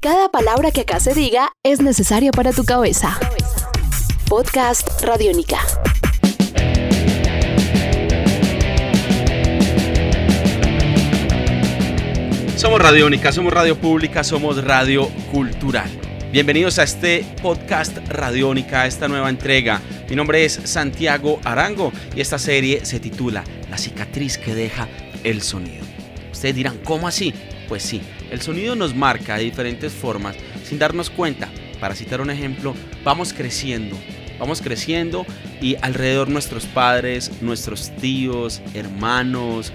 Cada palabra que acá se diga es necesaria para tu cabeza. Podcast Radiónica. Somos Radiónica, somos radio pública, somos radio cultural. Bienvenidos a este podcast Radiónica, a esta nueva entrega. Mi nombre es Santiago Arango y esta serie se titula La cicatriz que deja el sonido. Ustedes dirán, ¿cómo así? Pues sí, el sonido nos marca de diferentes formas sin darnos cuenta. Para citar un ejemplo, vamos creciendo, vamos creciendo y alrededor nuestros padres, nuestros tíos, hermanos,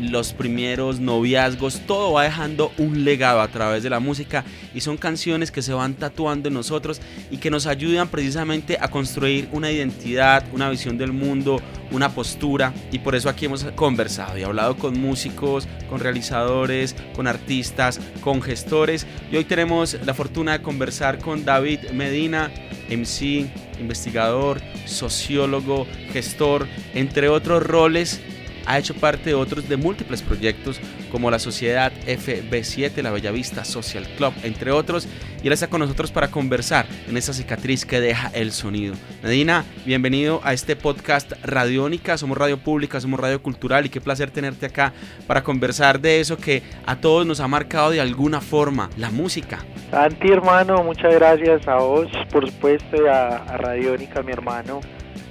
los primeros noviazgos, todo va dejando un legado a través de la música y son canciones que se van tatuando en nosotros y que nos ayudan precisamente a construir una identidad, una visión del mundo, una postura. Y por eso aquí hemos conversado y hablado con músicos, con realizadores, con artistas, con gestores. Y hoy tenemos la fortuna de conversar con David Medina, MC, investigador, sociólogo, gestor, entre otros roles ha hecho parte de otros de múltiples proyectos como la Sociedad FB7, la Bellavista Social Club, entre otros, y él está con nosotros para conversar en esa cicatriz que deja el sonido. Medina, bienvenido a este podcast Radiónica, somos radio pública, somos radio cultural y qué placer tenerte acá para conversar de eso que a todos nos ha marcado de alguna forma, la música. Santi hermano, muchas gracias a vos, por supuesto, y a, a Radiónica, mi hermano.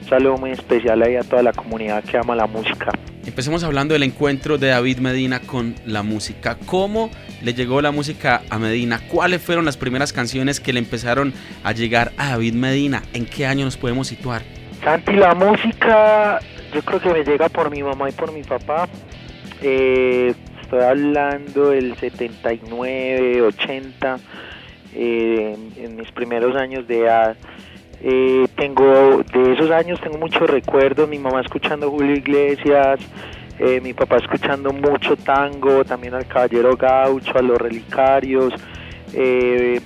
Un saludo muy especial ahí a toda la comunidad que ama la música. Empecemos hablando del encuentro de David Medina con la música. ¿Cómo le llegó la música a Medina? ¿Cuáles fueron las primeras canciones que le empezaron a llegar a David Medina? ¿En qué año nos podemos situar? Santi, la música yo creo que me llega por mi mamá y por mi papá. Eh, estoy hablando del 79, 80, eh, en mis primeros años de edad. Eh, tengo de esos años tengo muchos recuerdos, mi mamá escuchando Julio Iglesias, eh, mi papá escuchando mucho tango, también al Caballero Gaucho, a los Relicarios, eh,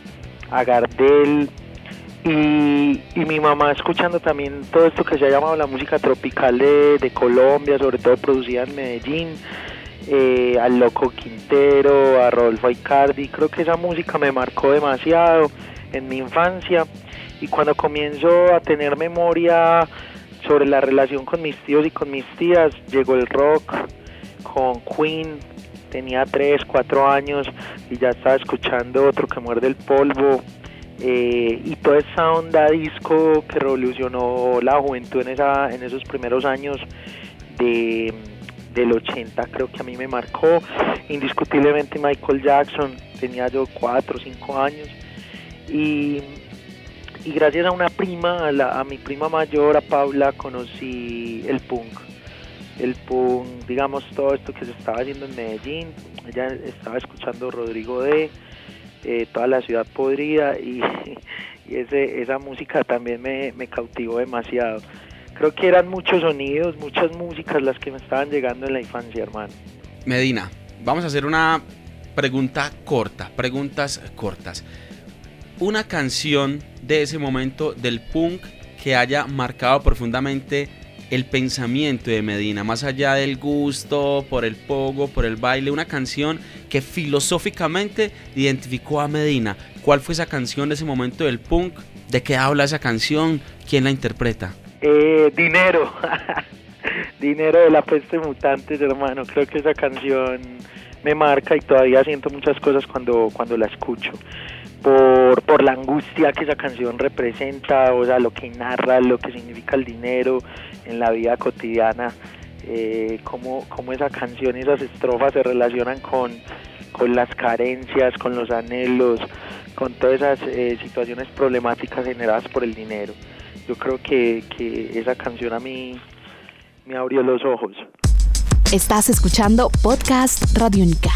a Gardel y, y, mi mamá escuchando también todo esto que se ha llamado la música tropical de, Colombia, sobre todo producida en Medellín. Eh, al Loco Quintero, a Rodolfo Icardi, creo que esa música me marcó demasiado en mi infancia y cuando comienzo a tener memoria sobre la relación con mis tíos y con mis tías, llegó el rock con Queen, tenía 3, 4 años y ya estaba escuchando otro que muerde el polvo. Eh, y toda esa onda disco que revolucionó la juventud en, esa, en esos primeros años de, del 80 creo que a mí me marcó indiscutiblemente Michael Jackson tenía yo 4 o 5 años y y gracias a una prima, a, a, mi prima mayor, a Paula, conocí el punk. El punk, digamos, todo esto que se estaba haciendo en Medellín. Ella estaba escuchando Rodrigo D, eh, toda la ciudad podrida y, y ese, esa música también me, me cautivó demasiado. Creo que eran muchos sonidos, muchas músicas las que me estaban llegando en la infancia, hermano. Medina, vamos a hacer una pregunta corta, preguntas cortas una canción de ese momento del punk que haya marcado profundamente el pensamiento de Medina, más allá del gusto por el pogo, por el baile, una canción que filosóficamente identificó a Medina. ¿Cuál fue esa canción de ese momento del punk? ¿De qué habla esa canción? ¿Quién la interpreta? Eh, dinero, dinero de la peste mutantes, hermano. Creo que esa canción me marca y todavía siento muchas cosas cuando, cuando la escucho por, por la angustia que esa canción representa, o sea, lo que narra, lo que significa el dinero en la vida cotidiana, eh, cómo, cómo esa canción y esas estrofas se relacionan con, con las carencias, con los anhelos, con todas esas eh, situaciones problemáticas generadas por el dinero. Yo creo que, que esa canción a mí me abrió los ojos. Estás escuchando Podcast Radiónica.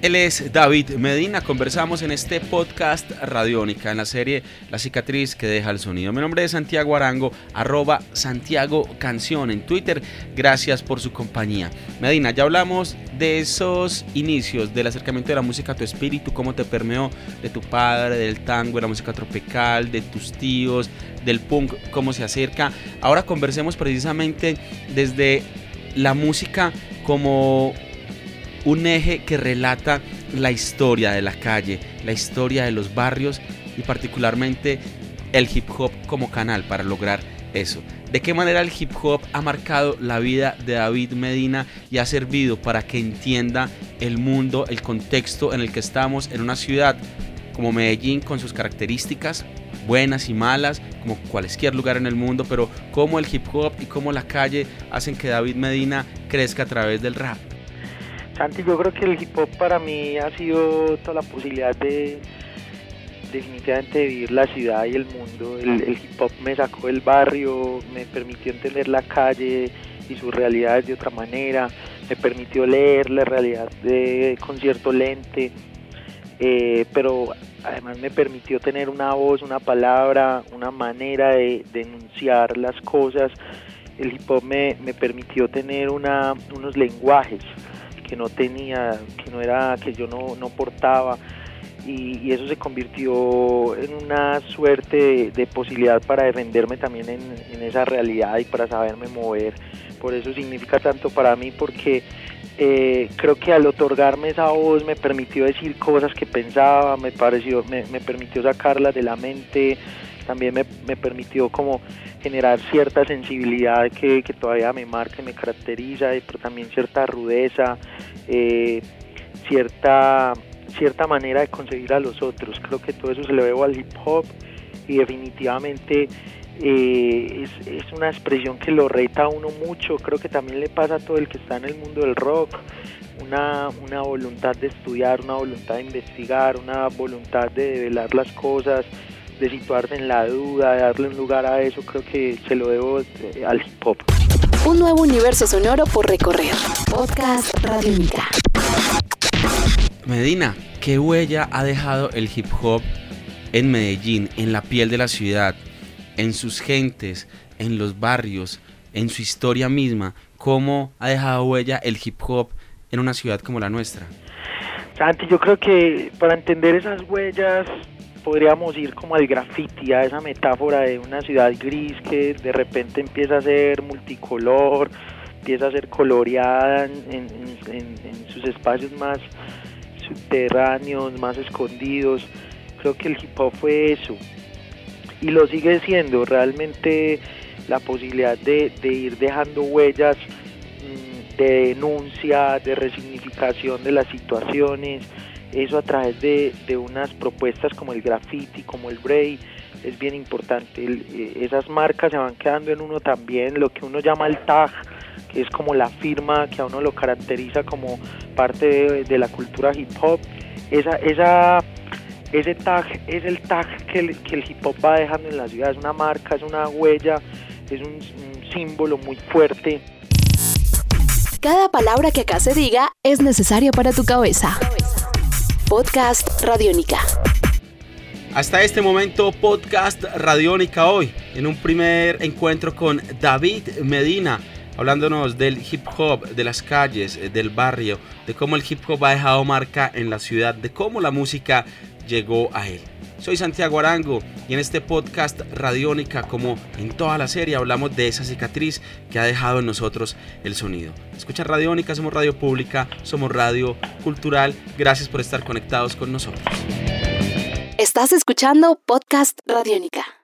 Él es David Medina, conversamos en este podcast Radiónica, en la serie La cicatriz que deja el sonido. Mi nombre es Santiago Arango, arroba Santiago Canción en Twitter. Gracias por su compañía. Medina, ya hablamos de esos inicios, del acercamiento de la música a tu espíritu, cómo te permeó de tu padre, del tango, de la música tropical, de tus tíos, del punk, cómo se acerca. Ahora conversemos precisamente desde la música como un eje que relata la historia de la calle, la historia de los barrios y particularmente el hip hop como canal para lograr eso. De qué manera el hip hop ha marcado la vida de David Medina y ha servido para que entienda el mundo, el contexto en el que estamos en una ciudad como Medellín con sus características buenas y malas, como cualquier lugar en el mundo, pero cómo el hip hop y cómo la calle hacen que David Medina crezca a través del rap. Santi, yo creo que el hip hop para mí ha sido toda la posibilidad de definitivamente vivir la ciudad y el mundo. El, hip hop me sacó del barrio, me permitió entender la calle y sus realidades de otra manera, me permitió leer la realidad de concierto lente, eh, pero además me permitió tener una voz, una palabra, una manera de denunciar las cosas. El hip hop me, me permitió tener una, unos lenguajes que no tenía, que no era, que yo no, no portaba. Y, eso se convirtió en una suerte de, posibilidad para defenderme también en, esa realidad y para saberme mover. Por eso significa tanto para mí porque eh, creo que al otorgarme esa voz me permitió decir cosas que pensaba, me pareció, me, me permitió sacarlas de la mente, también me, me, permitió como generar cierta sensibilidad que, que todavía me marca y me caracteriza, pero también cierta rudeza, eh, cierta, cierta manera de concebir a los otros. Creo que todo eso se le veo al hip hop y definitivamente eh, es, es, una expresión que lo reta a uno mucho, creo que también le pasa a todo el que está en el mundo del rock, una, una voluntad de estudiar, una voluntad de investigar, una voluntad de develar las cosas, de situarse en la duda, de darle un lugar a eso, creo que se lo debo eh, al hip hop. Un nuevo universo sonoro por recorrer. Podcast Radio Medina, ¿qué huella ha dejado el hip hop en Medellín, en la piel de la ciudad, en sus gentes, en los barrios, en su historia misma? ¿Cómo ha dejado huella el hip hop en una ciudad como la nuestra? Santi, yo creo que para entender esas huellas podríamos ir como al graffiti, a esa metáfora de una ciudad gris que de repente empieza a ser multicolor, empieza a ser coloreada en, sus espacios más subterráneos, más escondidos. Creo que el hip hop fue eso y lo sigue siendo. Realmente la posibilidad de, de ir dejando huellas mm, de denuncia, de resignificación de las situaciones, eso a través de, unas propuestas como el graffiti, como el bray, es bien importante. Eh, esas marcas se van quedando en uno también, lo que uno llama el tag, que es como la firma que a uno lo caracteriza como parte de, la cultura hip hop. Esa, esa, ese tag es el tag que el, que el hip hop va dejando en la ciudad, es una marca, es una huella, es un, un símbolo muy fuerte. Cada palabra que acá se diga es necesaria para tu cabeza. Podcast Radiónica. Hasta este momento, Podcast Radiónica hoy, en un primer encuentro con David Medina, hablándonos del hip hop, de las calles, eh, del barrio, de cómo el hip hop ha dejado marca en la ciudad, de cómo la música llegó a él. Soy Santiago Arango y en este podcast Radiónica, como en toda la serie, hablamos de esa cicatriz que ha dejado en nosotros el sonido. Escucha Radiónica, somos radio pública, somos radio cultural. Gracias por estar conectados con nosotros. Estás escuchando Podcast Radiónica.